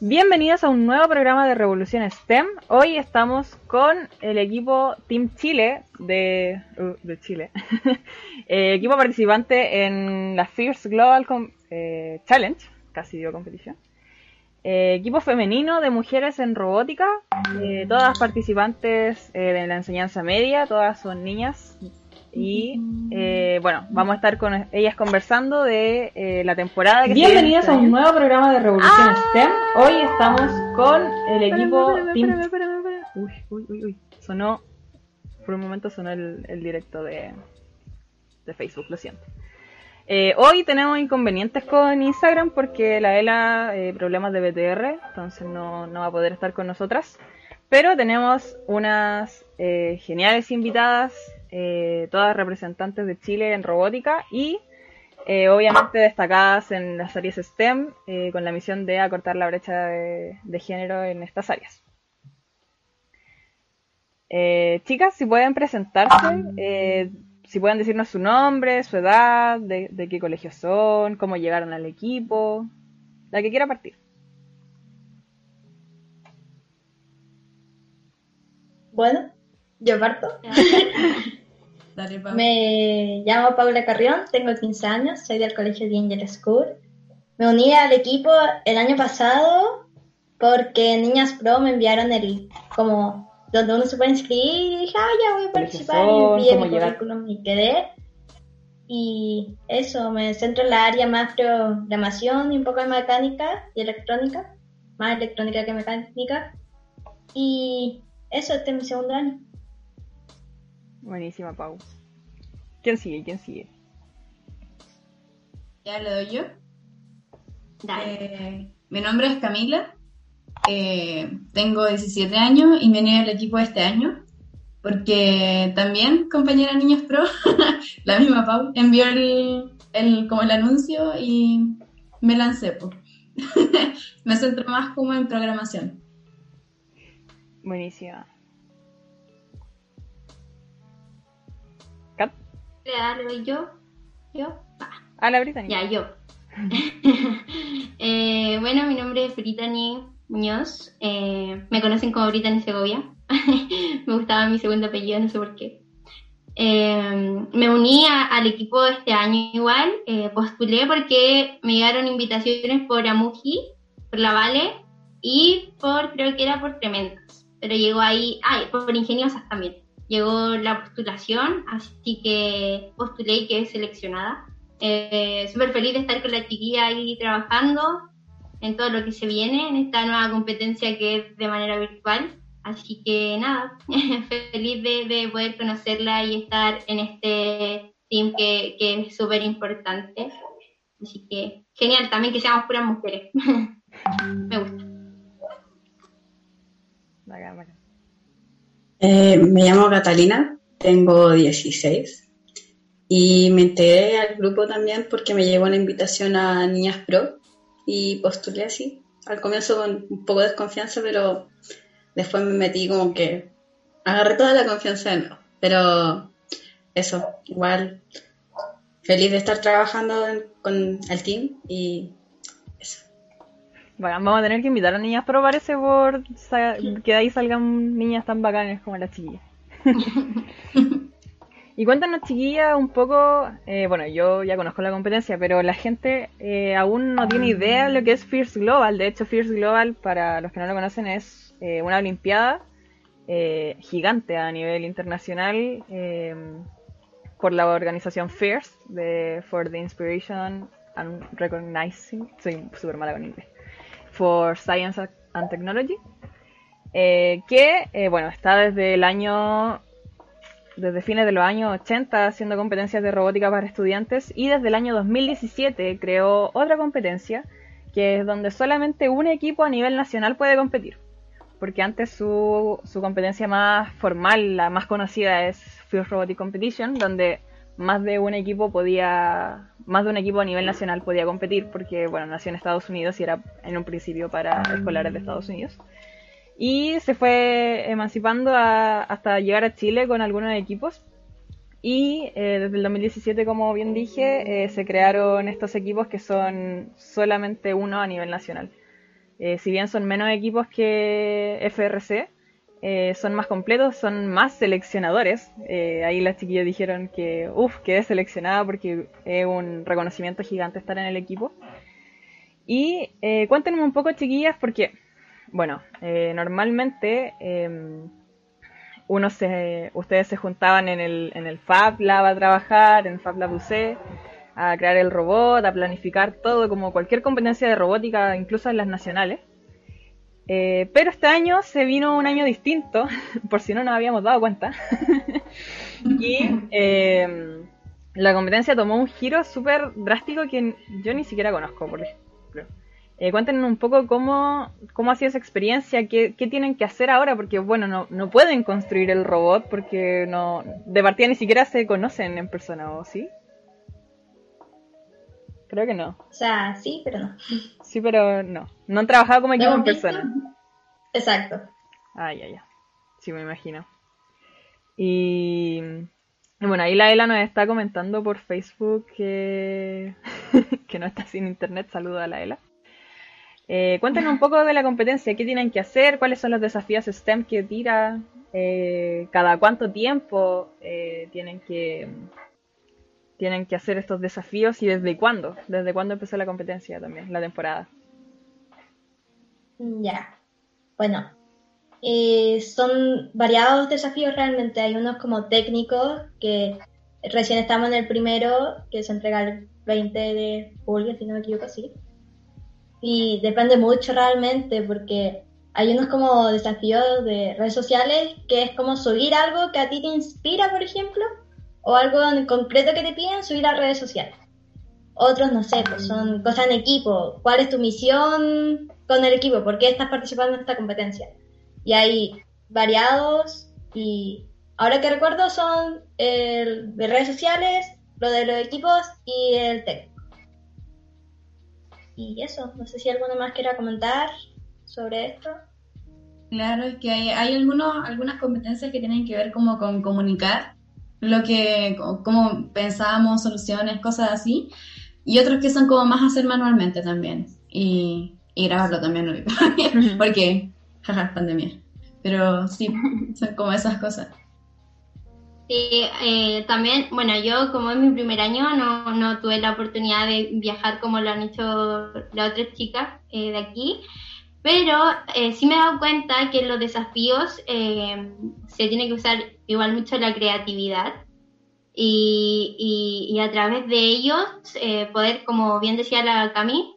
Bienvenidos a un nuevo programa de Revolución STEM. Hoy estamos con el equipo Team Chile de, uh, Chile, equipo participante en la Fierce Global eh, Challenge, casi dio competición. Eh, equipo femenino de mujeres en robótica, eh, todas participantes de la enseñanza media, todas son niñas. Y eh, bueno, vamos a estar con ellas conversando de eh, la temporada que Bienvenidas a un nuevo programa de Revolución STEM. Hoy estamos con el equipo Team Uy, uy, uy, uy. Sonó. Por un momento sonó el, el directo de, de Facebook, lo siento. Eh, hoy tenemos inconvenientes con Instagram porque la ELA, eh, problemas de BTR, entonces no, no va a poder estar con nosotras. Pero tenemos unas eh, geniales invitadas, eh, todas representantes de Chile en robótica y eh, obviamente destacadas en las áreas STEM eh, con la misión de acortar la brecha de, de género en estas áreas. Eh, chicas, si pueden presentarse, eh, si pueden decirnos su nombre, su edad, de, de qué colegio son, cómo llegaron al equipo, la que quiera partir. Bueno, yo parto. Dale. Me llamo Paula Carrión, tengo 15 años, soy del colegio de Angel School. Me uní al equipo el año pasado porque Niñas Pro me enviaron el como donde uno se puede inscribir y dije, ah, ya voy a participar y envié mi llegar. currículum y quedé. Y eso, me centro en la área más programación y un poco de mecánica y electrónica, más electrónica que mecánica. Y eso, este es mi segundo año. Buenísima, Pau. ¿Quién sigue? ¿Quién sigue? Ya le doy yo. Dale. Eh, mi nombre es Camila. eh, tengo 17 años y me uní al equipo este año. Porque también, compañera Niños Pro, la misma Pau, envió el, el- como el anuncio y me lancé. po. me centro más como en programación. Buenísima. Le yo. Yo. A la Britannia. Ya, yo. Eh, bueno, mi nombre es Brittany Muñoz. Eh, me conocen como Brittany Segovia. me gustaba mi segundo apellido, no sé por qué. Eh, me uní a- al equipo este año igual. eh, postulé porque me llegaron invitaciones por Amuji, por la Vale y por, creo que era por Tremendas. Pero llegó ahí, ah, por Ingeniosas también. Llegó la postulación, así que postulé y quedé seleccionada. Eh, Súper feliz de estar con la chiquilla ahí trabajando en todo lo que se viene, en esta nueva competencia que es de manera virtual. Así que nada, feliz de, de poder conocerla y estar en este team que, que es súper importante. Así que genial también que seamos puras mujeres. Me gusta. Bacán, bacán. Eh, me llamo Catalina, tengo 16 y me integré al grupo también porque me llegó una invitación a Niñas Pro y postulé así. Al comienzo con un poco de desconfianza, pero después me metí como que agarré toda la confianza de nuevo. Pero eso, igual feliz de estar trabajando con el team y. Bacán, Vamos a tener que invitar a niñas, pero parece por sa- que de ahí salgan niñas tan bacanas como las chiquillas. y cuéntanos, chiquillas, un poco. eh, bueno, yo ya conozco la competencia, pero la gente eh, aún no tiene idea de lo que es Fierce Global. De hecho, Fierce Global, para los que no lo conocen, es eh, una Olimpiada eh, gigante a nivel internacional eh, por la organización Fierce de, for the Inspiration and Recognizing. Soy súper mala con inglés for Science and Technology. eh, que, eh, bueno, está desde el año, desde fines de los años 80 haciendo competencias de robótica para estudiantes y desde el año 2017 creó otra competencia que es donde solamente un equipo a nivel nacional puede competir. Porque antes su, su competencia más formal, la más conocida es Field Robotic Competition, donde más de un equipo podía, más de un equipo a nivel nacional podía competir, porque bueno, nació en Estados Unidos y era en un principio para escolares de Estados Unidos. Y se fue emancipando hasta llegar a Chile con algunos equipos. Y eh, desde el 2017, como bien dije, eh, se crearon estos equipos que son solamente uno a nivel nacional. Eh, si bien son menos equipos que FRC, son más completos, son más seleccionadores. ahí las chiquillas dijeron que, uff, quedé seleccionada porque es un reconocimiento gigante estar en el equipo. Y cuéntenme un poco, chiquillas, porque bueno, eh, normalmente em, uno se, ustedes se juntaban en el, en el Fab Lab a trabajar, en Fab Lab UC, a crear el robot, a planificar todo, como cualquier competencia de robótica, incluso en las nacionales. Eh, pero este año se vino un año distinto, por si no nos habíamos dado cuenta. y em, la competencia tomó un giro súper drástico que yo ni siquiera conozco, por ejemplo. Eh, cuéntenos un poco cómo, cómo ha sido esa experiencia, qué, qué tienen que hacer ahora, porque bueno, no, no pueden construir el robot porque no de partida ni siquiera se conocen en persona, ¿o sí? Creo que no. O sea, sí, pero no. Sí, pero no. No han trabajado como equipo en persona. Exacto. Ah, ya, ya. Sí, me imagino. Y, bueno, ahí la Ela nos está comentando por Facebook que, que no está sin internet. Saludo a la Ela. Eh, cuéntenos un poco de la competencia, qué tienen que hacer, cuáles son los desafíos STEM que tira, eh, cada cuánto tiempo eh, tienen que tienen que hacer estos desafíos y desde cuándo, desde cuándo empezó la competencia también, la temporada. Ya, bueno, eh, son variados desafíos realmente, hay unos como técnicos que recién estamos en el primero, que se entrega el 20 de julio, si no me equivoco, sí. Y depende mucho realmente porque hay unos como desafíos de redes sociales que es como subir algo que a ti te inspira, por ejemplo, o algo en concreto que te piden, subir a redes sociales. Otros, no sé, pues son cosas en equipo. ¿Cuál es tu misión con el equipo? ¿Por qué estás participando en esta competencia? Y hay variados y ahora que recuerdo son el de redes sociales, lo de los equipos y el técnico. Y eso, no sé si alguno más quiera comentar sobre esto. Claro, es que hay, hay algunos, algunas competencias que tienen que ver como con comunicar lo que, como pensábamos, soluciones, cosas así, y otros que son como más hacer manualmente también, y, y grabarlo también, porque, jaja, pandemia. Pero sí, son como esas cosas. Sí, eh, también, bueno, yo como es mi primer año no, no tuve la oportunidad de viajar como lo han hecho las otras chicas eh, de aquí, pero eh, sí me he dado cuenta que en los desafíos eh, se tiene que usar igual mucho la creatividad y, y, a través de ellos poder, como bien decía la Cami,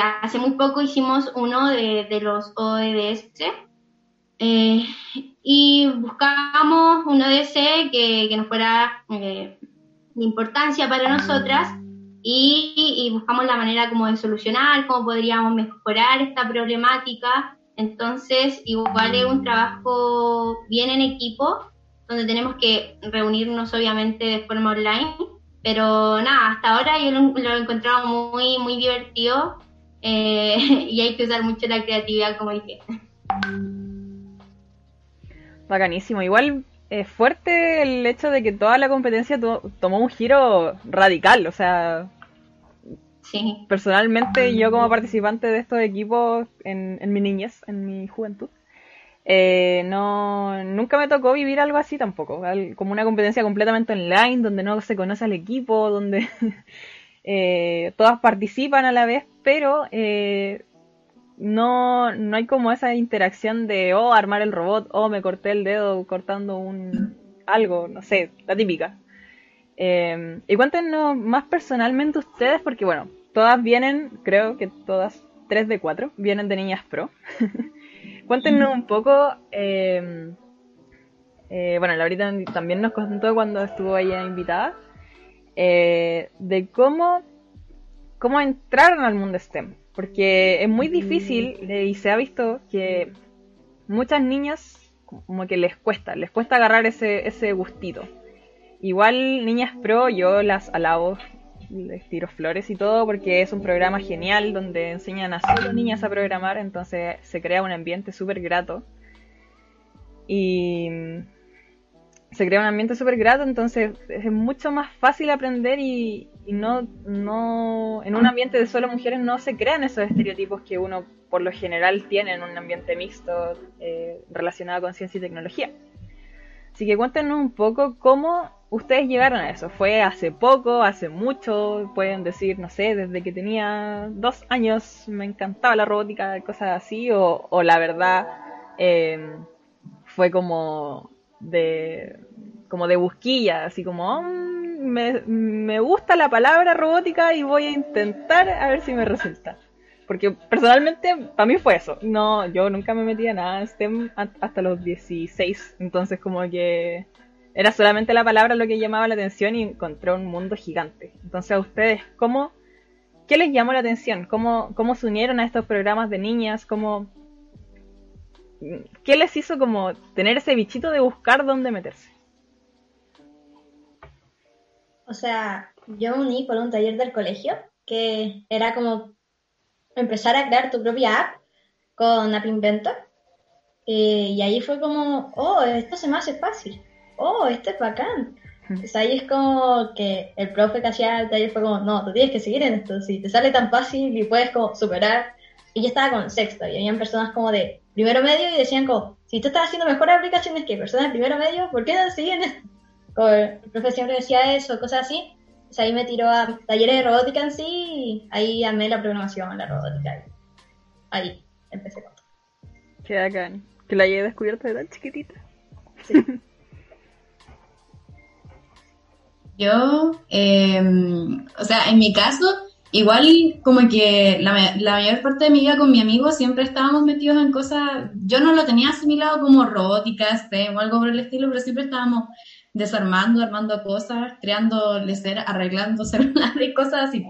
hace muy poco hicimos uno de, de los OEDS eh, y buscamos un ODS que, que nos fuera eh, de importancia para nosotras y, buscamos la manera como de solucionar, cómo podríamos mejorar esta problemática. Entonces, igual es un trabajo bien en equipo, donde tenemos que reunirnos obviamente de forma online, pero nada, hasta ahora yo lo, he encontrado muy, muy divertido eh, y hay que usar mucho la creatividad, como dije. Bacanísimo. Igual es fuerte el hecho de que toda la competencia tomó un giro radical. O sea, sí. personalmente yo como participante de estos equipos en, mi niñez, en mi juventud, eh, no nunca me tocó vivir algo así tampoco. Como una competencia completamente online, donde no se conoce al equipo, donde eh, todas participan a la vez, pero eh, no, no hay como esa interacción de, oh, armar el robot, oh, me corté el dedo cortando un algo, no sé, la típica. Eh, y cuéntenos más personalmente ustedes, porque bueno, todas vienen, creo que todas, tres de cuatro, vienen de niñas pro. cuéntenos un poco, eh, eh, bueno, Laurita también nos contó cuando estuvo ella invitada, eh, de cómo, cómo entraron al mundo STEM. Porque es muy difícil eh, y se ha visto que muchas niñas como que les cuesta, les cuesta agarrar ese, ese gustito. Igual Niñas Pro yo las alabo, les tiro flores y todo porque es un programa genial donde enseñan a solo niñas a programar, entonces se crea un ambiente súper grato. Y se crea un ambiente súper grato, entonces es mucho más fácil aprender y, no, no, en un ambiente de solo mujeres no se crean esos estereotipos que uno por lo general tiene en un ambiente mixto eh, relacionado con ciencia y tecnología. Así que cuéntenos un poco cómo ustedes llegaron a eso. ¿Fue hace poco, hace mucho? Pueden decir, no sé, desde que tenía dos años me encantaba la robótica, cosas así, o, o la verdad eh, fue como de como de busquilla, así como oh, me, me gusta la palabra robótica y voy a intentar a ver si me resulta. Porque personalmente para mí fue eso. No, yo nunca me metía nada en STEM hasta los 16, entonces como que era solamente la palabra lo que llamaba la atención y encontré un mundo gigante. Entonces a ustedes, ¿cómo qué les llamó la atención? ¿Cómo, cómo se unieron a estos programas de niñas? ¿Cómo ¿Qué les hizo como tener ese bichito de buscar dónde meterse? O sea, yo me uní por un taller del colegio que era como empezar a crear tu propia app con App Inventor. Eh, y ahí fue como, oh, esto se me hace fácil. Oh, esto es bacán. Entonces ahí es como que el profe que hacía el taller fue como, no, tú tienes que seguir en esto. Si te sale tan fácil y puedes como superar. Y yo estaba con sexto y habían personas como de primero medio y decían como, si tú estás haciendo mejores aplicaciones que personas de primero medio, ¿por qué no siguen esto? el profe siempre decía eso, cosas así. Pues ahí me tiró a talleres de robótica en sí y ahí amé la programación, la robótica. Ahí empecé con todo. Qué bacán. Que la haya descubierto de tan chiquitita. Yo, eh, o sea, en mi caso, igual como que la, la, mayor parte de mi vida con mi amigo siempre estábamos metidos en cosas, yo no lo tenía asimilado como robótica, STEM o algo por el estilo, pero siempre estábamos desarmando, armando cosas, creando lecer, arreglando celulares y cosas así.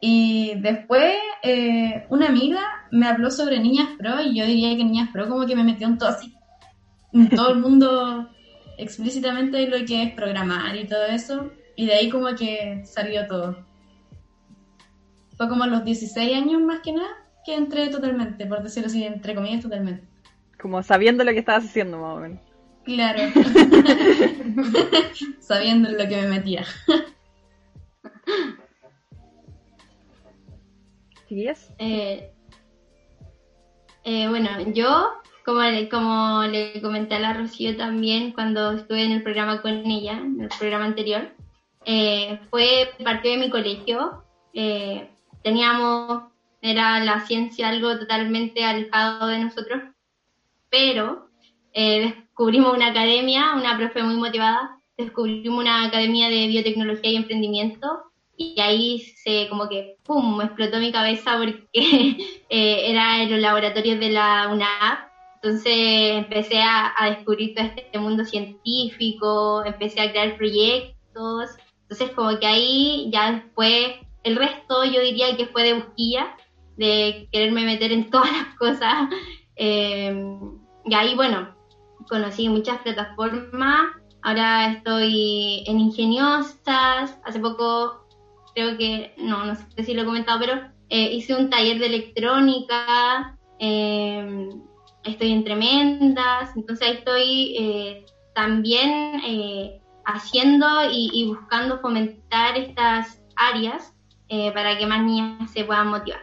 Y después eh, una amiga me habló sobre Niñas Pro y yo diría que Niñas Pro como que me metió en todo así, todo el mundo explícitamente lo que es programar y todo eso. Y de ahí como que salió todo. Fue como a los 16 años más que nada que entré totalmente, por decirlo así, entre comillas totalmente. Como sabiendo lo que estabas haciendo más o menos. Claro. Sabiendo en lo que me metía. ¿Sigues? Eh, eh, bueno, yo, como le, como le comenté a la Rocío también cuando estuve en el programa con ella, en el programa anterior, eh, fue parte de mi colegio. Eh, teníamos, era la ciencia algo totalmente alejado de nosotros, pero eh, descubrimos una academia, una profe muy motivada, descubrimos una academia de biotecnología y emprendimiento y ahí se como que pum explotó mi cabeza porque eh, era en los laboratorios de la UNAP entonces empecé a, a, descubrir todo este mundo científico empecé a crear proyectos. Entonces como que ahí ya después el resto yo diría que fue de busquilla de quererme meter en todas las cosas eh, y ahí bueno conocí muchas plataformas. Ahora estoy en Ingeniosas. Hace poco, creo que, no, no sé si lo he comentado, pero eh, hice un taller de electrónica. Eh, estoy en Tremendas. Entonces estoy también haciendo y, buscando fomentar estas áreas para que más niñas se puedan motivar.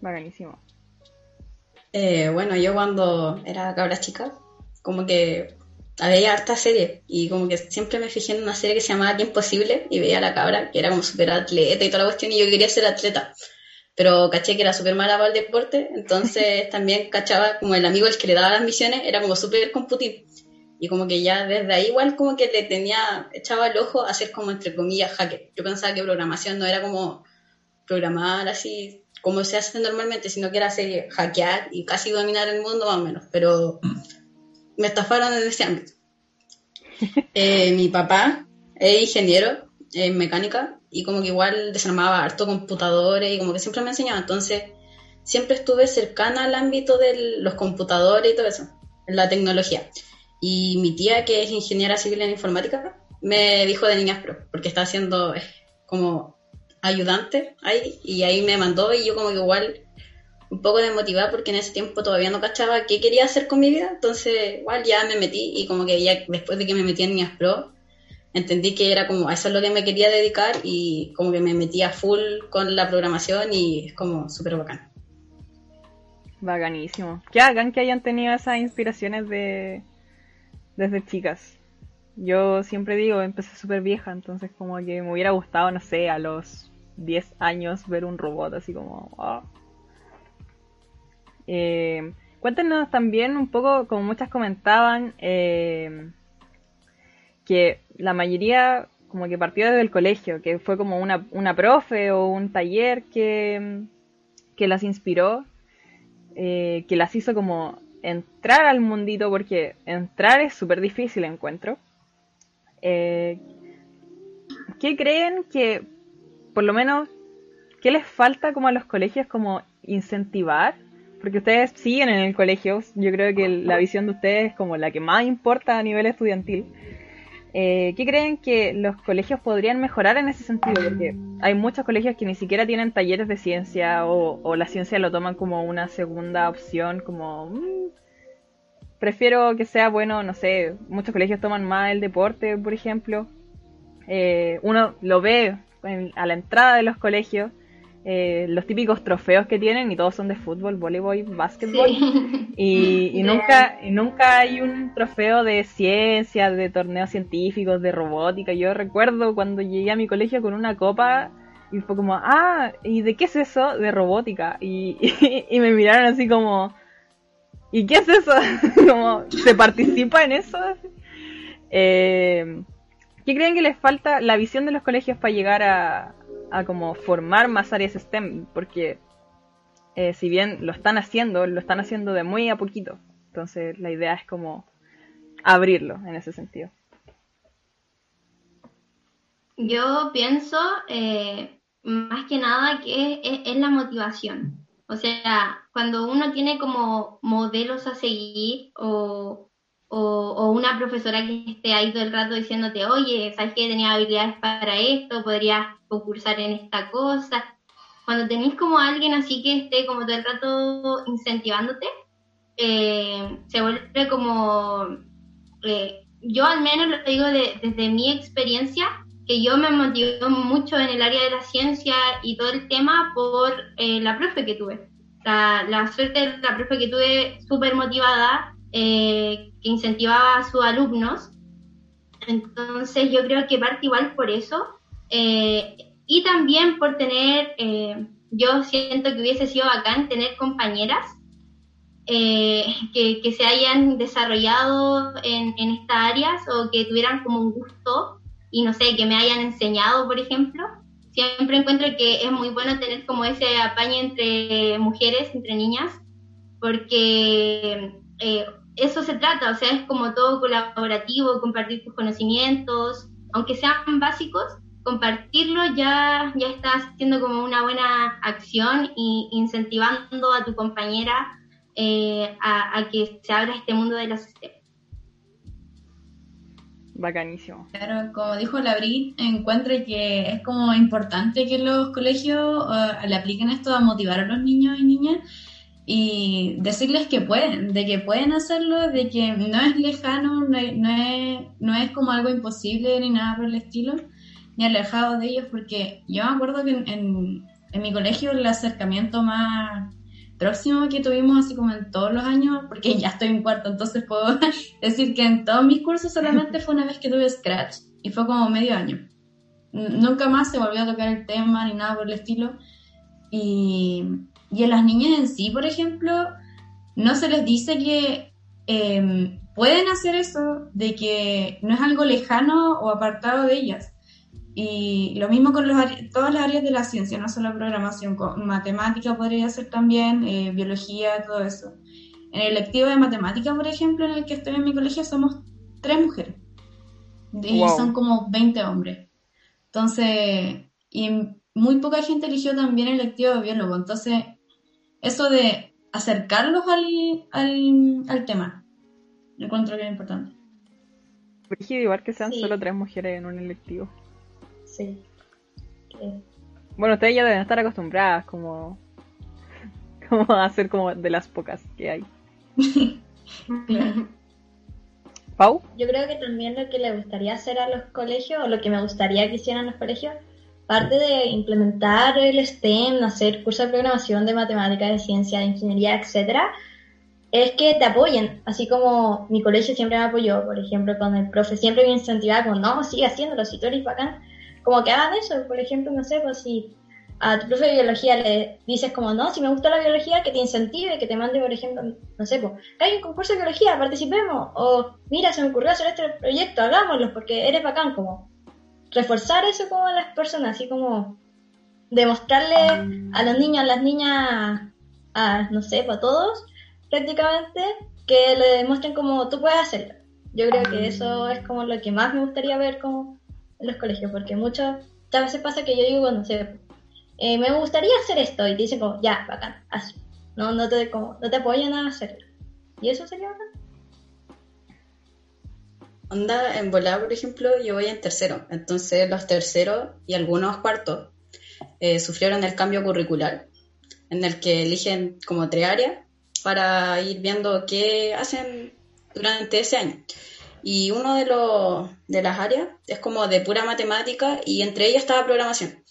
Buenísimo. Eh, bueno, yo cuando era cabra chica, como que había harta serie y como que siempre me fijé en una serie que se llamaba Tiempo Posible y veía a la cabra que era como súper atleta y toda la cuestión y yo quería ser atleta, pero caché que era súper mala para el deporte, entonces también cachaba como el amigo el que le daba las misiones era como súper computito y como que ya desde ahí igual como que le tenía, echaba el ojo a ser como entre comillas hacker. Yo pensaba que programación no era como programar así como se hace normalmente, sino que era hacer, hackear y casi dominar el mundo más o menos, pero me estafaron en ese ámbito. Eh, mi papá es ingeniero en mecánica y como que igual desarmaba harto computadores y como que siempre me enseñaba, entonces siempre estuve cercana al ámbito de los computadores y todo eso, la tecnología. Y mi tía, que es ingeniera civil en informática, me dijo de Niñas Pro, porque está haciendo como ayudante ahí, y ahí me mandó y yo como que igual un poco desmotivada porque en ese tiempo todavía no cachaba qué quería hacer con mi vida, entonces igual ya me metí y como que ya después de que me metí en Niñas Pro, entendí que era como a eso es lo que me quería dedicar y como que me metí a full con la programación y es como súper bacán. Bacanísimo. Qué hagan que hayan tenido esas inspiraciones de desde chicas. Yo siempre digo, empecé súper vieja, entonces como que me hubiera gustado, no sé, a los 10 años ver un robot así como... Eh, cuéntenos también un poco, como muchas comentaban, eh, que la mayoría como que partió desde el colegio, que fue como una, una profe o un taller que, que las inspiró, eh, que las hizo como entrar al mundito, porque entrar es súper difícil, encuentro. Eh, ¿Qué creen que, por lo menos, qué les falta como a los colegios como incentivar? Porque ustedes siguen en el colegio, yo creo que la visión de ustedes es como la que más importa a nivel estudiantil. Eh, ¿Qué creen que los colegios podrían mejorar en ese sentido? Porque hay muchos colegios que ni siquiera tienen talleres de ciencia o, o la ciencia lo toman como una segunda opción, como mm, prefiero que sea bueno, no sé, muchos colegios toman más el deporte, por ejemplo. Eh, uno lo ve en- a la entrada de los colegios, eh, los típicos trofeos que tienen y todos son de fútbol, voleibol, básquetbol. Sí. Y, y nunca, y nunca hay un trofeo de ciencia, de torneos científicos, de robótica. Yo recuerdo cuando llegué a mi colegio con una copa y fue como, ah, ¿y de qué es eso? De robótica. Y, y, y me miraron así como, ¿y qué es eso? como, ¿se participa en eso? Eh, ¿Qué creen que les falta la visión de los colegios para llegar a, a como formar más áreas STEM? Porque eh, si bien lo están haciendo, lo están haciendo de muy a poquito. Entonces la idea es como abrirlo en ese sentido. Yo pienso eh, más que nada que es, es la motivación. O sea, cuando uno tiene como modelos a seguir o, o, o una profesora que esté ahí todo el rato diciéndote, oye, ¿sabes que tenía habilidades para esto? Podrías concursar en esta cosa. Cuando tenéis como alguien así que esté como todo el rato incentivándote, eh, se vuelve como, eh, yo al menos lo digo de- desde mi experiencia, que yo me motivó mucho en el área de la ciencia y todo el tema por eh, la profe que tuve. La, la suerte de la profe que tuve súper motivada, eh, que incentivaba a sus alumnos. Entonces yo creo que parte igual por eso. eh, y también por tener, eh, yo siento que hubiese sido bacán tener compañeras eh, que, que se hayan desarrollado en, en estas áreas o que tuvieran como un gusto y no sé, que me hayan enseñado, por ejemplo. Siempre encuentro que es muy bueno tener como ese apaño entre mujeres, entre niñas, porque eh, eso se trata, o sea, es como todo colaborativo, compartir tus conocimientos, aunque sean básicos, compartirlo ya, ya estás haciendo como una buena acción y incentivando a tu compañera eh, a, a que se abra este mundo de los sistemas. Bacanísimo. Claro, como dijo la Brit, encuentro que es como importante que los colegios eh, le apliquen esto a motivar a los niños y niñas y decirles que pueden, de que pueden hacerlo, de que no es lejano, no no es, no es como algo imposible ni nada por el estilo, ni alejado de ellos, porque yo me acuerdo que en, en, en mi colegio el acercamiento más próximo que tuvimos así como en todos los años, porque ya estoy en cuarto, entonces puedo decir que en todos mis cursos solamente fue una vez que tuve Scratch y fue como medio año. Nunca más se volvió a tocar el tema ni nada por el estilo. Y, y a las niñas en sí, por ejemplo, no se les dice que em, pueden hacer eso, de que no es algo lejano o apartado de ellas. Y lo mismo con los todas las áreas de la ciencia, no solo programación, con matemática podría ser también, eh, biología, todo eso. En el lectivo de matemática, por ejemplo, en el que estoy en mi colegio, somos tres mujeres. Y son como 20 hombres. Entonces, y muy poca gente eligió también el lectivo de biólogo. Entonces, eso de acercarlos al, al, al tema, yo encuentro que es importante. igual que sean solo tres mujeres en un electivo. Sí. Bueno, ustedes ya deben estar acostumbradas como, como a ser como de las pocas que hay. ¿Pau? Yo creo que también lo que le gustaría hacer a los colegios, o lo que me gustaría que hicieran los colegios, parte de implementar el STEM, hacer cursos de programación, de matemáticas, de ciencia, de ingeniería, etcétera, es que te apoyen, así como mi colegio siempre me apoyó, por ejemplo, con el profe siempre me incentivaba con, no, sigue haciéndolo, si tú eres bacán, como que hagan eso, por ejemplo, no sé, pues si a tu profe de biología le dices como, no, si me gusta la biología, que te incentive, que te mande, por ejemplo, no sé, pues, hay un concurso de biología, participemos, o mira, se me ocurrió hacer este proyecto, hagámoslo, porque eres bacán, como reforzar eso como a las personas, así como demostrarle a los niños, a las niñas, a, no sé, pues, a todos, prácticamente, que le demuestren como tú puedes hacerlo. Yo creo que eso es como lo que más me gustaría ver como en los colegios, porque muchas veces pasa que yo digo, no sé, eh, me gustaría hacer esto, y te dicen como, ya, bacán, hazlo. No, no, te, como, no te apoyan a hacerlo. Y eso sería bacán. Onda, en volada, por ejemplo, yo voy en tercero. Entonces, los terceros y algunos cuartos eh, sufrieron el cambio curricular, en el que eligen como tres áreas para ir viendo qué hacen durante ese año. Y uno de, los, de las áreas es como de pura matemática y entre ellas estaba programación.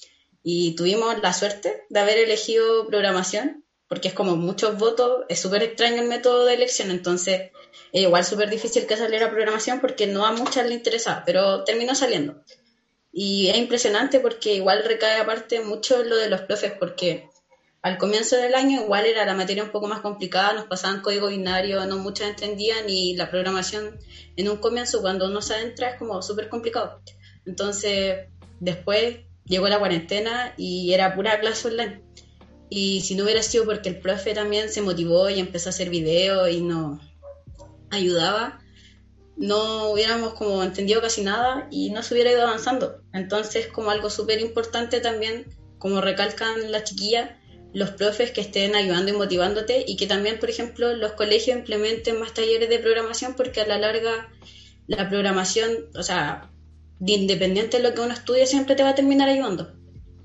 Y tuvimos la suerte de haber elegido programación, porque es como muchos votos, es súper extraño el método de elección, entonces es igual súper difícil que saliera programación porque no a muchas le interesaba, pero terminó saliendo. Y es impresionante porque igual recae aparte mucho lo de los profes, porque al comienzo del año igual era la materia un poco más complicada, nos pasaban código binario, no muchos entendían y la programación en un comienzo cuando uno se adentra es como súper complicado. Entonces después llegó la cuarentena y era pura clase online. Y si no hubiera sido porque el profe también se motivó y empezó a hacer videos y nos ayudaba, no hubiéramos como entendido casi nada y no se hubiera ido avanzando. Entonces como algo súper importante también, como recalcan las chiquillas, los profes que estén ayudando y motivándote y que también, por ejemplo, los colegios implementen más talleres de programación porque a la larga la programación, o sea, independiente de lo que uno estudie, siempre te va a terminar ayudando.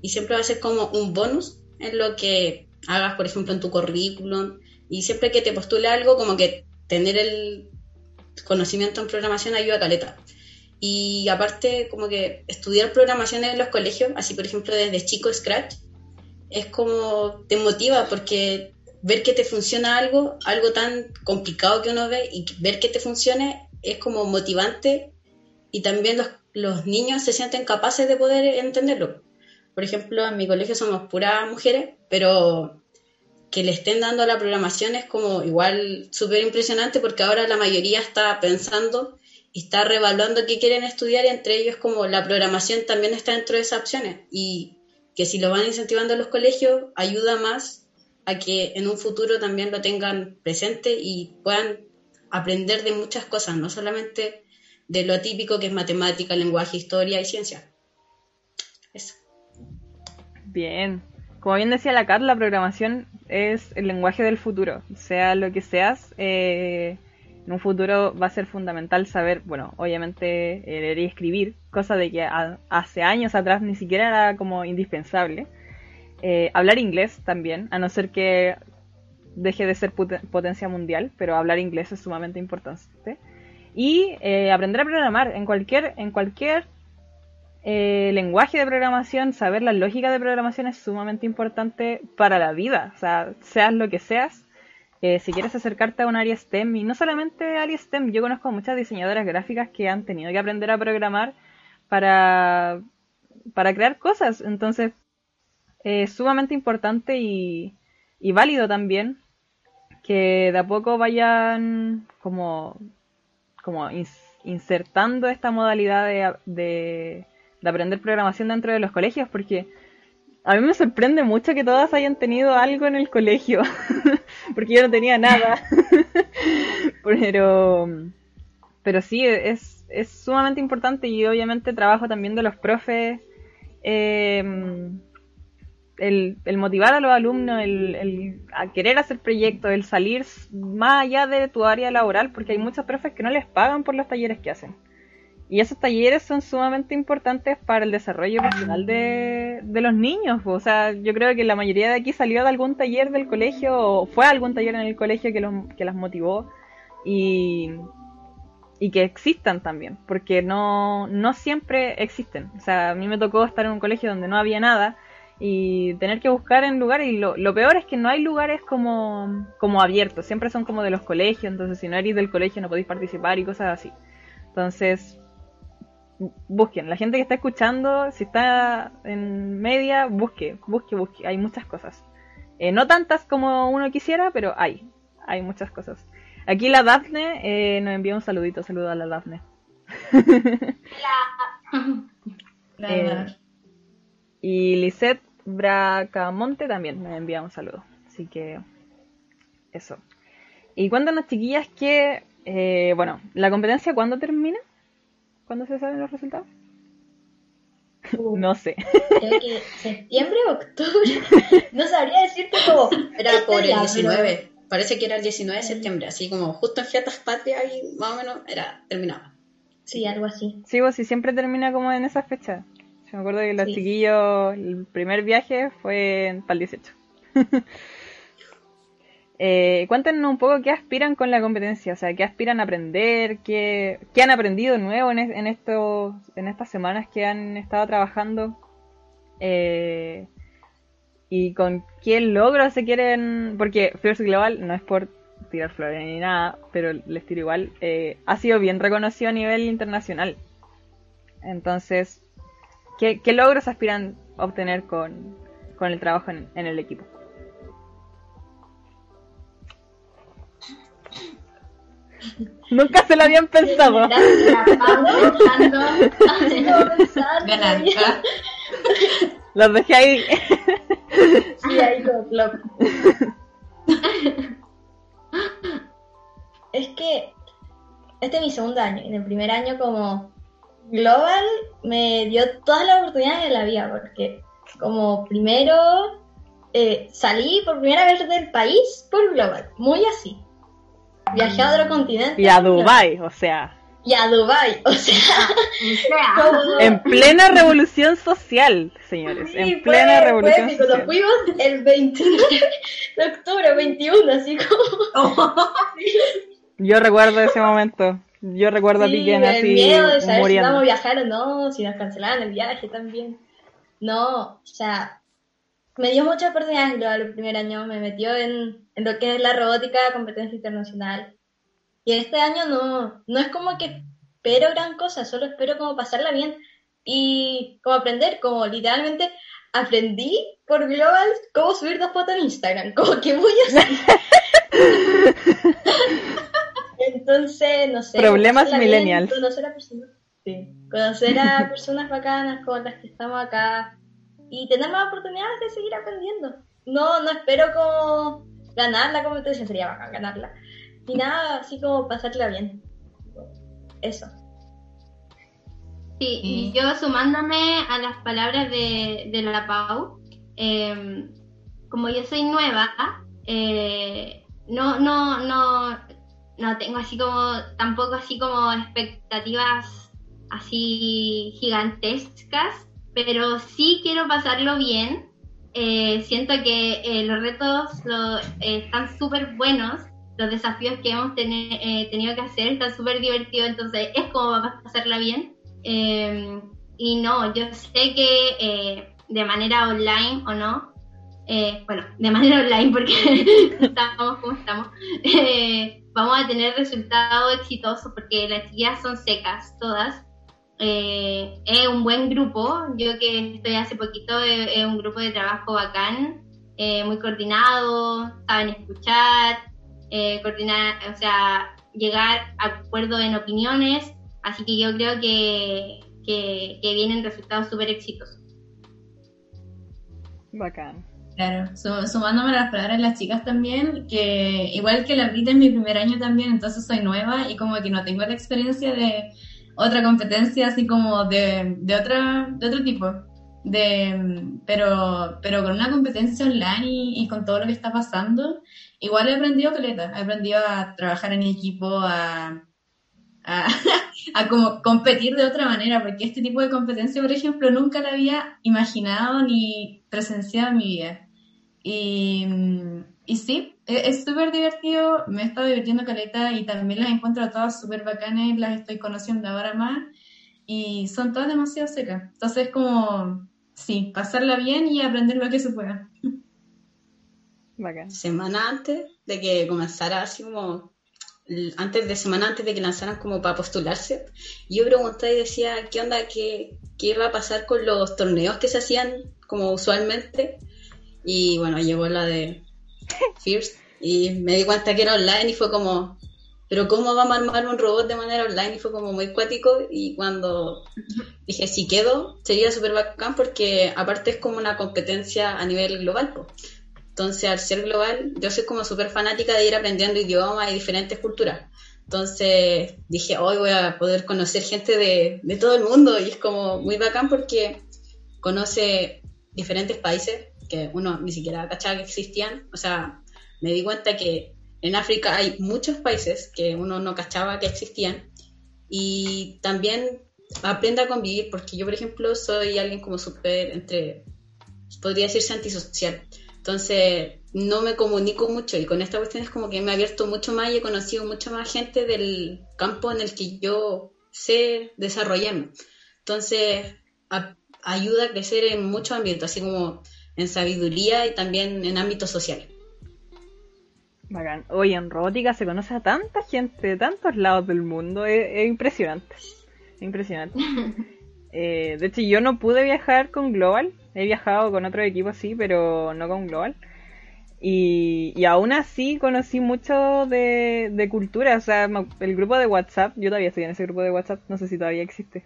Y siempre va a ser como un bonus en lo que hagas, por ejemplo, en tu currículum. Y siempre que te postule algo, como que tener el conocimiento en programación ayuda a caleta. Y aparte, como que estudiar programación en los colegios, así por ejemplo desde chico Scratch, es como te motiva porque ver que te funciona algo, algo tan complicado que uno ve y ver que te funcione es como motivante y también los, los niños se sienten capaces de poder entenderlo. Por ejemplo, en mi colegio somos puras mujeres, pero que le estén dando a la programación es como igual súper impresionante porque ahora la mayoría está pensando y está revaluando qué quieren estudiar y entre ellos como la programación también está dentro de esas opciones y que si lo van incentivando en los colegios, ayuda más a que en un futuro también lo tengan presente y puedan aprender de muchas cosas, no solamente de lo típico que es matemática, lenguaje, historia y ciencia. Eso. Bien. Como bien decía la Kat, la programación es el lenguaje del futuro. Sea lo que seas, eh, en un futuro va a ser fundamental saber, bueno, obviamente leer y escribir, cosa de que hace años atrás ni siquiera era como indispensable. Eh, hablar inglés también, a no ser que deje de ser potencia mundial, pero hablar inglés es sumamente importante. Y eh, aprender a programar en cualquier, en cualquier lenguaje de programación, saber la lógica de programación es sumamente importante para la vida. O sea, seas lo que seas, eh, si quieres acercarte a un área STEM, y no solamente área STEM, yo conozco muchas diseñadoras gráficas que han tenido que aprender a programar para, para crear cosas. Entonces, es sumamente importante y, y válido también que de a poco vayan como, como insertando esta modalidad de, de aprender programación dentro de los colegios, porque a mí me sorprende mucho que todas hayan tenido algo en el colegio, porque yo no tenía nada. pero, pero sí, es, es sumamente importante y obviamente trabajo también de los profes. Eh, el, el, motivar a los alumnos, el, el, a querer hacer proyectos, el salir más allá de tu área laboral, porque hay muchos profes que no les pagan por los talleres que hacen. Y esos talleres son sumamente importantes para el desarrollo personal de, de los niños. O sea, yo creo que la mayoría de aquí salió de algún taller del colegio o fue algún taller en el colegio que, los, que las motivó y, y que existan también, porque no, no siempre existen. O sea, a mí me tocó estar en un colegio donde no había nada y tener que buscar en lugares y lo, lo, peor es que no hay lugares como, como abiertos, siempre son como de los colegios, entonces si no eres del colegio no podéis participar y cosas así. Entonces, busquen, la gente que está escuchando, si está en media, busque, busque, busque, hay muchas cosas. Eh, no tantas como uno quisiera, pero hay, hay muchas cosas. Aquí la Dafne eh, nos envía un saludito, saludo a la Dafne. eh, y Lisette Bracamonte también me envía un saludo. Así que eso. Y cuéntanos, chiquillas, que, eh, bueno, ¿la competencia cuándo termina? ¿Cuándo se saben los resultados? Uh, no sé. Creo que septiembre octubre. No sabría decirte cómo. Era por el 19. Parece que era el 19 de septiembre, así como justo en Fiestas Patrias y más o menos era terminaba. Sí, algo así. Sí, vos sí, siempre termina como en esa fecha. Yo me acuerdo que los Sí. chiquillos, el primer viaje fue para el 18. Eh, cuéntenos un poco qué aspiran con la competencia, o sea, qué aspiran a aprender, qué, qué han aprendido nuevo en, es- en, estos, en estas semanas que han estado trabajando. Eh, y con qué logros se quieren, porque First Global no es por tirar flores ni nada, pero les tiro igual, eh, ha sido bien reconocido a nivel internacional. Entonces, ¿qué, logros aspiran a obtener con, con el trabajo en el equipo? Nunca se lo habían pensado. Los dejé ahí. Sí, ahí como plop. Es que este es mi segundo año. y En el primer año como Global me dio todas las oportunidades de la vida porque como primero eh, salí por primera vez del país por Global, muy así. Viajé a otro continente. Y a. Dubai, o sea, Y a Dubai, o sea, O sea, como- en plena revolución social, señores, Sí, en plena fue revolución épico. Nos social. fuimos el 29 de octubre, 21, así como... Yo recuerdo ese momento. Yo recuerdo a Sí, Piquen el así miedo de saber si muriendo. íbamos a viajar o no, si nos cancelaban el viaje también. No, o sea, me dio muchas oportunidades global el primer año, me metió en, en lo que es la robótica, competencia internacional. Y este año no, no es como que espero gran cosa, solo espero como pasarla bien y como aprender, como literalmente aprendí por Global cómo subir dos fotos en Instagram, como que muy así. Entonces, no sé. Problemas millennials. Conocer a personas. Sí. Conocer a personas bacanas como las que estamos acá y tener más oportunidades de seguir aprendiendo. No, no espero como ganar la competencia, sería bacán ganarla. Y nada, así como pasarla bien. Eso. Sí, y yo sumándome a las palabras de, de la Pau, eh, como yo soy nueva, eh, no, no, no, no tengo así como, tampoco así como expectativas así gigantescas, pero sí quiero pasarlo bien. Eh, siento que eh, los retos eh, están súper buenos, los desafíos que hemos teni- tenido que hacer están súper divertidos, entonces es como para pasarla bien. Eh, y no, yo sé que de manera online o no, bueno, de manera online porque estamos como estamos, vamos a tener resultados exitosos porque las chiquillas son secas todas. Eh, es un buen grupo, yo que estoy hace poquito, eh, es un grupo de trabajo bacán, eh, muy coordinado, saben escuchar, eh, coordinar, o sea, llegar a acuerdo en opiniones, así que yo creo que, que, que vienen resultados súper exitosos. Bacán. Claro, Su- sumándome a las palabras de las chicas también, que igual que la Brita es mi primer año también, entonces soy nueva y como que no tengo la experiencia de otra competencia así como de, de otra, de otro tipo. De, pero, pero con una competencia online y, y con todo lo que está pasando, igual he aprendido caleta, he aprendido a trabajar en equipo, a, a, a como competir de otra manera, porque este tipo de competencia, por ejemplo, nunca la había imaginado ni presenciado en mi vida. Y, y sí, e- es súper divertido, me he estado divirtiendo caleta y también las encuentro a todas súper bacanas, las estoy conociendo ahora más y son todas demasiado secas. Entonces como, sí, pasarla bien y aprender lo que se pueda. Bacán. Semana antes de que comenzara, así como antes de semana antes de que lanzaran como para postularse, yo pregunté y decía, ¿qué onda? ¿Qué, qué iba a pasar con los torneos que se hacían como usualmente? Y bueno, llegó la de First y me di cuenta que era online y fue como, pero ¿cómo vamos a armar un robot de manera online? Y fue como muy cuático y cuando dije, si quedo, sería súper bacán porque aparte es como una competencia a nivel global. Entonces, al ser global, yo soy como súper fanática de ir aprendiendo idiomas y diferentes culturas. Entonces dije, hoy voy a poder conocer gente de, de todo el mundo y es como muy bacán porque conoce diferentes países que uno ni siquiera cachaba que existían. O sea, me di cuenta que en África hay muchos países que uno no cachaba que existían y también aprende a convivir porque yo, por ejemplo, soy alguien como súper entre, podría decirse antisocial. Entonces, no me comunico mucho y con esta cuestión es como que me he abierto mucho más y he conocido mucha más gente del campo en el que yo sé desarrollarme. Entonces, a- ayuda a crecer en muchos ámbitos, así como en sabiduría y también en ámbitos sociales. Bacán. Oye, en robótica se conoce a tanta gente de tantos lados del mundo. Es, es impresionante. Es impresionante. Eh, de hecho, yo no pude viajar con Global. He viajado con otro equipo, sí, pero no con Global. Y, y aún así conocí mucho de, de cultura. O sea, el grupo de WhatsApp, yo todavía estoy en ese grupo de WhatsApp, no sé si todavía existe.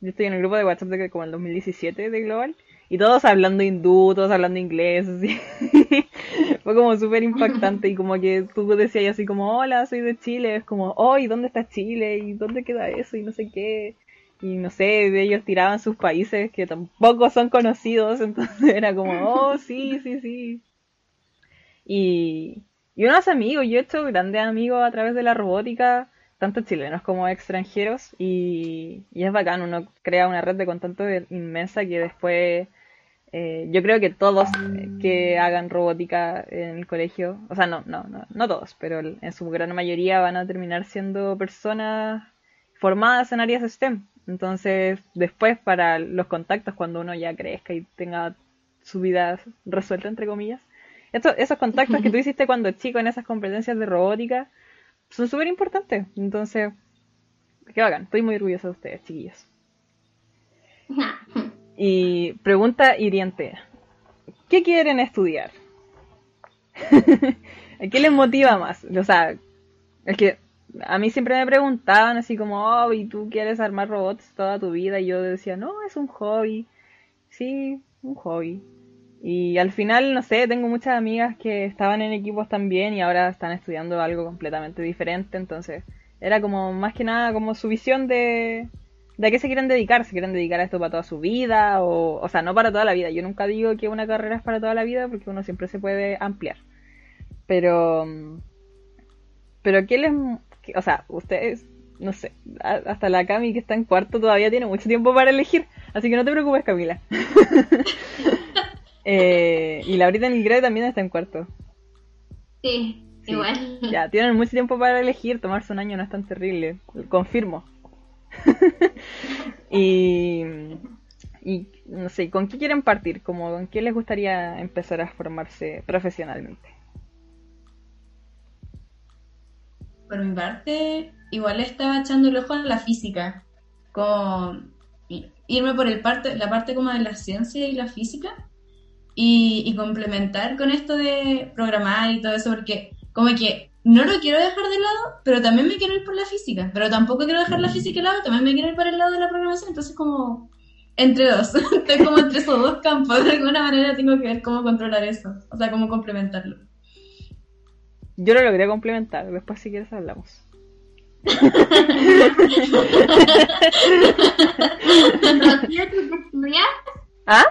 Yo estoy en el grupo de WhatsApp de como el 2017 de Global. Y todos hablando hindú, todos hablando inglés, así. Fue como súper impactante y como que tú decías así como, hola, soy de Chile. Es como, oh, ¿y dónde está Chile? ¿Y dónde queda eso? Y no sé qué. Y no sé, ellos tiraban sus países que tampoco son conocidos. Entonces era como, oh, sí, sí, sí. Y, y unos amigos, yo he hecho grandes amigos a través de la robótica, tanto chilenos como extranjeros, y, y es bacán, uno crea una red de contacto inmensa que después eh, yo creo que todos que hagan robótica en el colegio, o sea, no, no, no, no todos, pero en su gran mayoría van a terminar siendo personas formadas en áreas STEM. Entonces, después para los contactos, cuando uno ya crezca y tenga su vida resuelta, entre comillas, estos, esos contactos que tú hiciste cuando chico en esas competencias de robótica son súper importantes. Entonces, qué bacán. Estoy muy orgullosa de ustedes, chiquillos. Y pregunta hiriente. ¿Qué quieren estudiar? ¿Qué les motiva más? O sea, es que a mí siempre me preguntaban así como, oh, ¿y tú quieres armar robots toda tu vida? Y yo decía, no, es un hobby. Sí, un hobby. Y al final, no sé, tengo muchas amigas que estaban en equipos también y ahora están estudiando algo completamente diferente. Entonces, era como más que nada como su visión de, de a qué se quieren dedicar. Se quieren dedicar a esto para toda su vida o, o sea, no para toda la vida. Yo nunca digo que una carrera es para toda la vida porque uno siempre se puede ampliar. Pero, pero ¿qué les, qué- o sea, ustedes, no sé, hasta la Cami que está en cuarto todavía tiene mucho tiempo para elegir. Así que no te preocupes, Camila. Eh, y la Brita Nilgre también está en cuarto. Sí, Sí. igual. Ya, tienen mucho tiempo para elegir, tomarse un año no es tan terrible, confirmo. y, no sé, ¿con qué quieren partir? Como, ¿Con qué les gustaría empezar a formarse profesionalmente? Por mi parte, igual estaba echando el ojo a la física, con irme por el parte, la parte como de la ciencia y la física y, y complementar con esto de programar y todo eso, porque como que no lo quiero dejar de lado, pero también me quiero ir por la física. Pero tampoco quiero dejar la física de lado, también me quiero ir por el lado de la programación. Entonces, como entre dos. Estoy como entre esos dos campos. De alguna manera tengo que ver cómo controlar eso. O sea, cómo complementarlo. Yo lo logré complementar. Después, si quieres, hablamos. ¿Ah?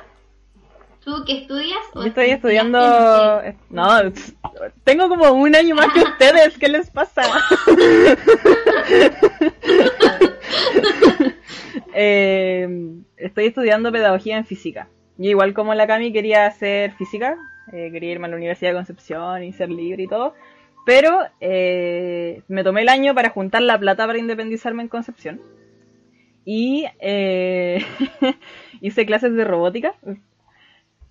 ¿Tú qué estudias? ¿O Yo estoy estudiando. No, tengo como un año más que ustedes. ¿Qué les pasa? Eh, estoy estudiando pedagogía en física. Yo, igual como la Cami, quería hacer física. eh, quería irme a la Universidad de Concepción y ser libre y todo. Pero eh, me tomé el año para juntar la plata para independizarme en Concepción. Y eh, hice clases de robótica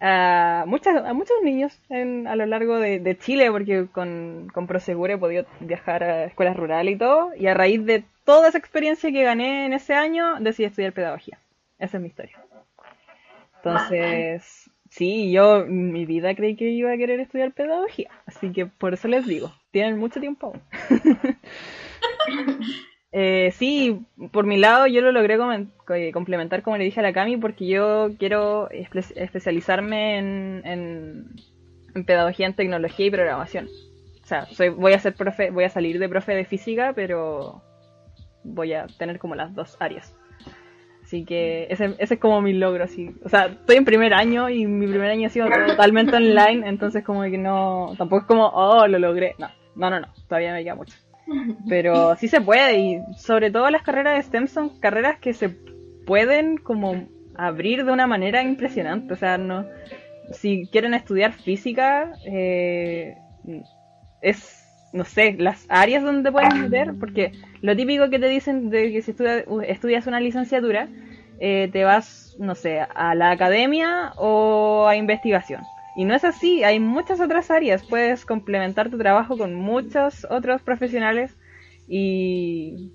a, muchas, a muchos niños en- a lo largo de, de Chile, porque con, con Prosegur he podido viajar a escuelas rurales y todo, y a raíz de toda esa experiencia que gané en ese año, decidí estudiar pedagogía. Esa es mi historia. Entonces, sí, yo en mi vida creí que iba a querer estudiar pedagogía, así que por eso les digo, tienen mucho tiempo aún. Eh, sí, por mi lado yo lo logré complementar como le dije a la Cami porque yo quiero espe- especializarme en, en, en pedagogía en tecnología y programación. O sea, soy, voy a ser profe, voy a salir de profe de física, pero voy a tener como las dos áreas. Así que ese, ese es como mi logro, así. O sea, estoy en primer año y mi primer año ha sido totalmente online, entonces como que no, tampoco es como, oh, lo logré. No, no, no, no, todavía me queda mucho. Pero sí se puede y sobre todo las carreras de STEM son carreras que se pueden como abrir de una manera impresionante. O sea, no, si quieren estudiar física, eh, es, no sé, las áreas donde pueden meter, porque lo típico que te dicen de que si estudia- estudias una licenciatura, eh, te vas, no sé, a la academia o a investigación. Y no es así, hay muchas otras áreas, puedes complementar tu trabajo con muchos otros profesionales y,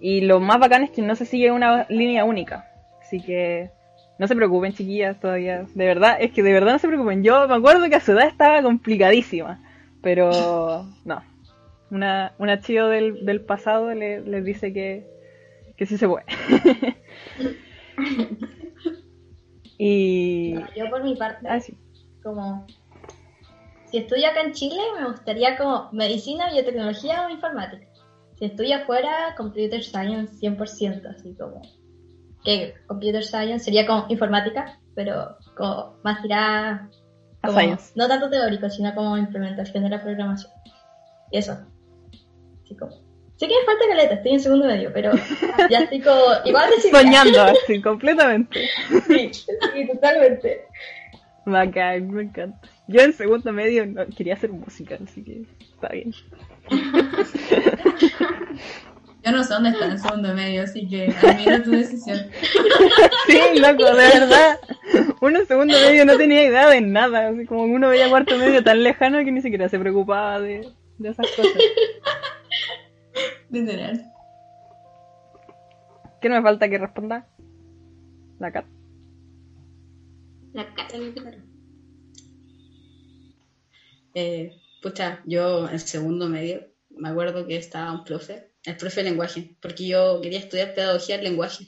y lo más bacán es que no se sigue una línea única. Así que no se preocupen, chiquillas, todavía. De verdad, es que de verdad no se preocupen. Yo me acuerdo que a su edad estaba complicadísima, pero no. Una, un archivo del, del pasado le- les dice que, que sí se puede. y... Yo por mi parte, Ah, sí. Como si estudio acá en Chile, me gustaría como medicina, biotecnología o informática. Si estudio afuera, computer science 100%, así como que computer science sería como informática, pero como más tirada A como, science. no tanto teórico, sino como implementación de la programación. Y eso. Así como. Sé que me falta caleta, estoy en segundo medio, pero ya estoy como igual de Soñando así, completamente. Sí, sí, totalmente. Bacán, me encanta. Yo en segundo medio no, quería hacer música, así que está bien. Yo no sé dónde está en segundo medio, así que admiro tu decisión. Sí, loco, de verdad. Uno en segundo medio no tenía idea de nada, así como uno veía cuarto medio tan lejano que ni siquiera se preocupaba de, de esas cosas. Literal. ¿Qué no me falta que responda? La Cat. La cara. Eh, pucha, yo en segundo medio me acuerdo que estaba un profe, el profe de lenguaje, porque yo quería estudiar pedagogía del lenguaje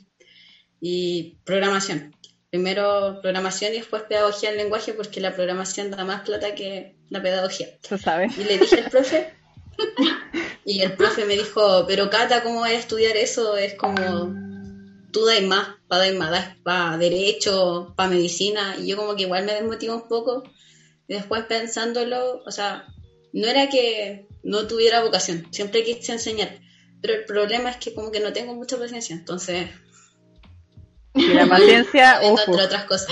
y programación. Primero programación y después pedagogía del lenguaje porque la programación da más plata que la pedagogía. Se sabe. Y le dije al profe, y el profe me dijo, pero Cata, ¿cómo vas a estudiar eso? Es como, tú dais más, dar más, para derecho, para medicina, y yo como que igual me desmotivo un poco, y después pensándolo, o sea, no era que no tuviera vocación, siempre quise enseñar, pero el problema es que como que no tengo mucha paciencia, entonces, Y la paciencia, entre otras cosas.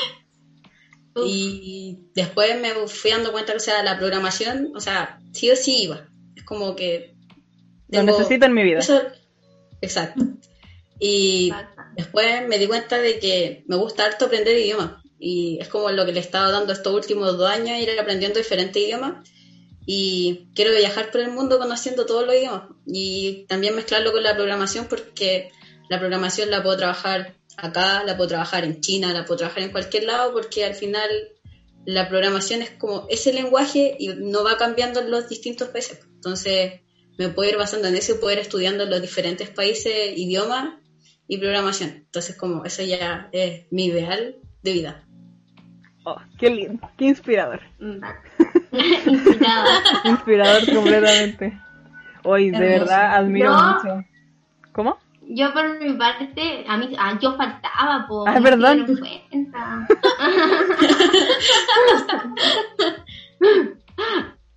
Y después me fui dando cuenta que, o sea, la programación, o sea, sí o sí iba. Es como que... Lo tengo- necesito en mi vida. Eso- Exacto. Y después me di cuenta de que me gusta harto aprender idiomas. Y es como lo que le he estado dando estos últimos dos años, ir aprendiendo diferentes idiomas. Y quiero viajar por el mundo conociendo todos los idiomas. Y también mezclarlo con la programación porque la programación la puedo trabajar acá, la puedo trabajar en China, la puedo trabajar en cualquier lado porque al final la programación es como ese lenguaje y no va cambiando en los distintos países. Entonces, me puedo ir basando en eso y poder estudiando en los diferentes países, idiomas y programación. Entonces, como eso ya es mi ideal de vida. Oh, qué lindo, qué inspirador. Inspirada. Inspirador completamente. Hoy, de verdad, admiro mucho. ¿Cómo? Yo por mi parte, a mí, ah, yo faltaba, po. Ah, perdón.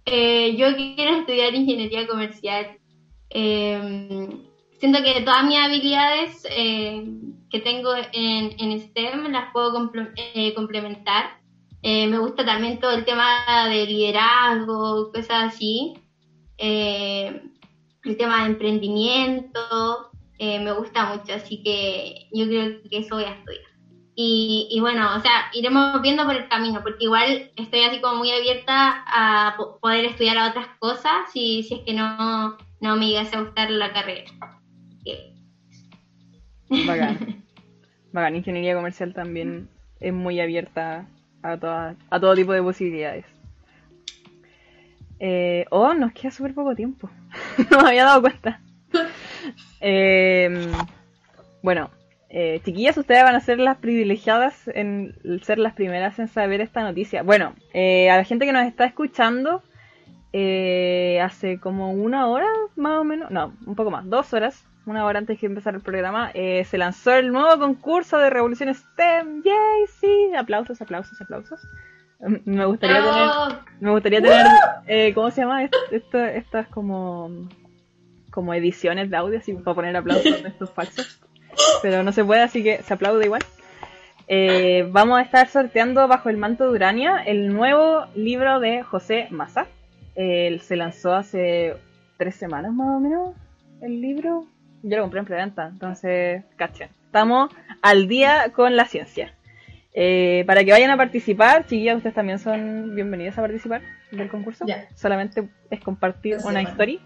Eh, yo quiero estudiar ingeniería comercial. Eh, siento que todas mis habilidades eh, que tengo en, en STEM las puedo eh, complementar. Eh, me gusta también todo el tema de liderazgo, cosas así. El tema de emprendimiento, me gusta mucho, así que yo creo que eso voy a estudiar. Y, y bueno, o sea, iremos viendo por el camino, porque igual estoy así como muy abierta a po- poder estudiar a otras cosas si, si es que no, no me llegase a gustar la carrera. Bacán. Bacán, ingeniería comercial también es muy abierta a, toda- a todo tipo de posibilidades. Eh, oh, nos queda súper poco tiempo. no me había dado cuenta. Eh, bueno, eh, chiquillas, ustedes van a ser las privilegiadas en ser las primeras en saber esta noticia. Bueno, eh, a la gente que nos está escuchando, eh, hace como una hora más o menos, no, un poco más, dos horas, una hora antes de empezar el programa, eh, se lanzó el nuevo concurso de Revolución STEM. ¡Yay! Sí, aplausos, aplausos, aplausos. Mm, Me gustaría tener, me gustaría tener, eh, ¿cómo se llama? Esto, esto- estas como, como ediciones de audio, así para poner aplausos de estos falsos. Pero no se puede, así que se aplaude igual. Eh, vamos a estar sorteando bajo el manto de Urania el nuevo libro de José Massa. Él se lanzó hace tres semanas más o menos el libro. Yo lo compré en preventa, entonces, cachen. Estamos al día con la ciencia. Eh, para que vayan a participar, chiquillas, ustedes también son bienvenidas a participar del concurso. Solamente es compartir una historia.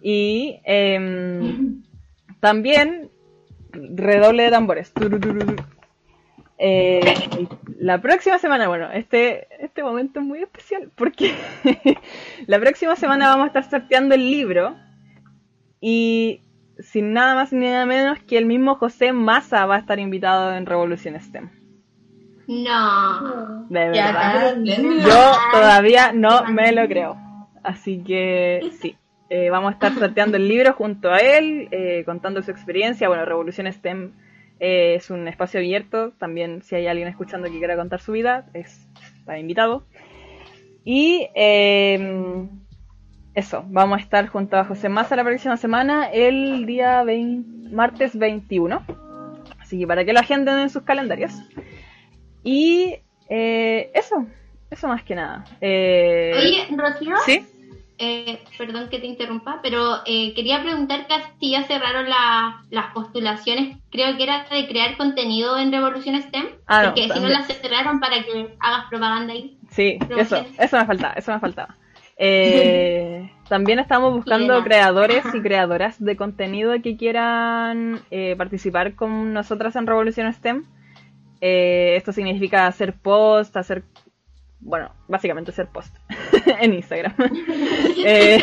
Y em, también redoble de tambores. Eh, la próxima semana, bueno, este, este momento es muy especial porque la próxima semana vamos a estar sorteando el libro y sin nada más ni nada menos que el mismo José Massa va a estar invitado en Revolución STEM. No. De verdad. Yo todavía no me lo creo. Así que sí, eh, vamos a estar sorteando el libro junto a él, eh, contando su experiencia. Bueno, Revolución STEM eh, es un espacio abierto. También si hay alguien escuchando que quiera contar su vida, es, está invitado. Y eso, vamos a estar junto a José Massa la próxima semana, el día 20 martes 21. Así que para que lo agenden en sus calendarios. Y eh, eso, eso más que nada. Eh, Oye, Rocío, ¿Sí? eh, perdón que te interrumpa, pero eh, quería preguntar que si ya cerraron la- las postulaciones, creo que era de crear contenido en Revolución STEM, Ah, no, porque si no las cerraron para que hagas propaganda ahí. Sí, eso, sí. eso me faltaba, eso me faltaba. Eh, también estamos buscando creadores y creadoras de contenido que quieran eh, participar con nosotras en Revolución STEM. Eh, esto significa hacer post, hacer, bueno, básicamente hacer post en Instagram. Eh,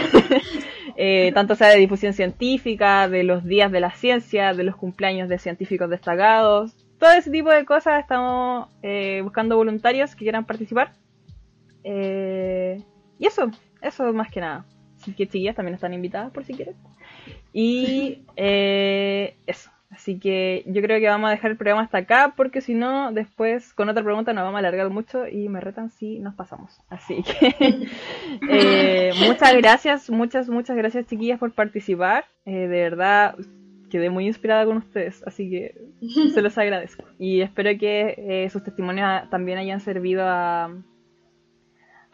eh, tanto sea de difusión científica, de los días de la ciencia, de los cumpleaños de científicos destacados, todo ese tipo de cosas estamos eh, buscando voluntarios que quieran participar. Eh, y eso, eso más que nada. Así que chiquillas también están invitadas por si quieren. Y eh, eso. Así que yo creo que vamos a dejar el programa hasta acá porque si no, después con otra pregunta nos vamos a alargar mucho y me retan si nos pasamos. Así que eh, muchas gracias, muchas, muchas gracias chiquillas por participar. Eh, de verdad quedé muy inspirada con ustedes, así que se los agradezco. Y espero que eh, sus testimonios también hayan servido a,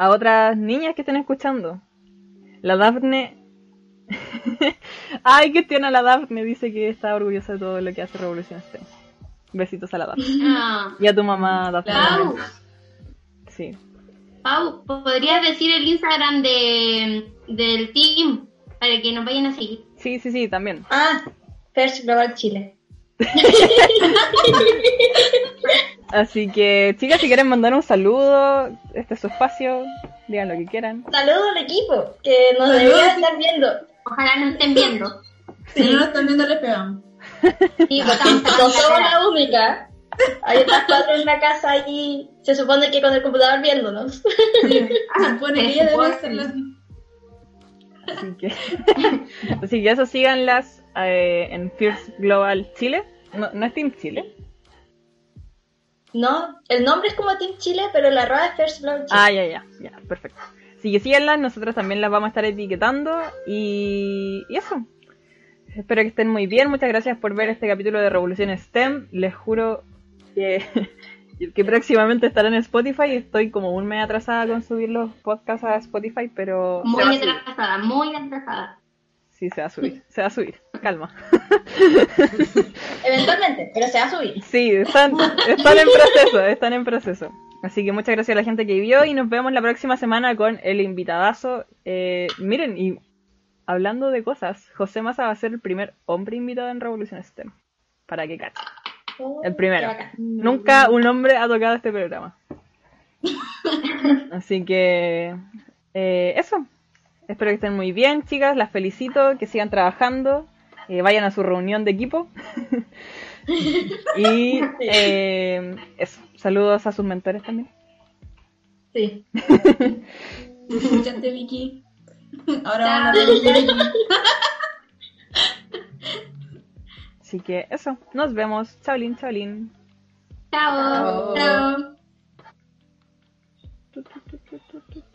a otras niñas que estén escuchando. La Dafne. Ay, que tiene a la Dafne. Dice que está orgullosa de todo lo que hace Revolución STEM. Besitos a la Dafne. Ah, Y a tu mamá, Dafne. Pau, Sí. Pau, ¿podrías decir el Instagram de, del team para que nos vayan a seguir? Sí, sí, sí, también. Ah, First Global Chile. Así que, chicas, si quieren mandar un saludo, este es su espacio, digan lo que quieran. Saludos al equipo, que nos Saludos. debería estar viendo. Ojalá nos estén viendo. Si no nos están viendo, les pegamos. Sí, porque no somos la única. Hay otras cuatro en la casa y se supone que con el computador viéndonos. Sí, se supone que ella debe hacerlo así. Así que, así que eso síganlas eh, en Fierce Global Chile. No, no es Team Chile. No, el nombre es como Team Chile, pero la arroba es First Blood Chile. Ah, ya, ya, ya, perfecto. Así que síganlas, nosotros también las vamos a estar etiquetando y, y eso. Espero que estén muy bien. Muchas gracias por ver este capítulo de Revolución STEM. Les juro que, que próximamente estará en Spotify. Estoy como un mes atrasada con subir los podcasts a Spotify, pero Muy atrasada, muy atrasada. Sí, se va a subir, se va a subir. Calma. Eventualmente, pero se va a subir. Sí, están, están en proceso, están en proceso. Así que muchas gracias a la gente que vio y nos vemos la próxima semana con el invitadazo. Eh, miren, y hablando de cosas, José Massa va a ser el primer hombre invitado en Revolución STEM. Para que cachen. El primero. Nunca un hombre ha tocado este programa. Así que eh, eso. Espero que estén muy bien, chicas. Las felicito, que sigan trabajando. Eh, vayan a su reunión de equipo. y eh, eso. Saludos a sus mentores también. Sí. Escuchaste, Vicky. Ahora vamos a la Así que eso. Nos vemos. Chaolín, chaolín. Chao. Chao. Chao.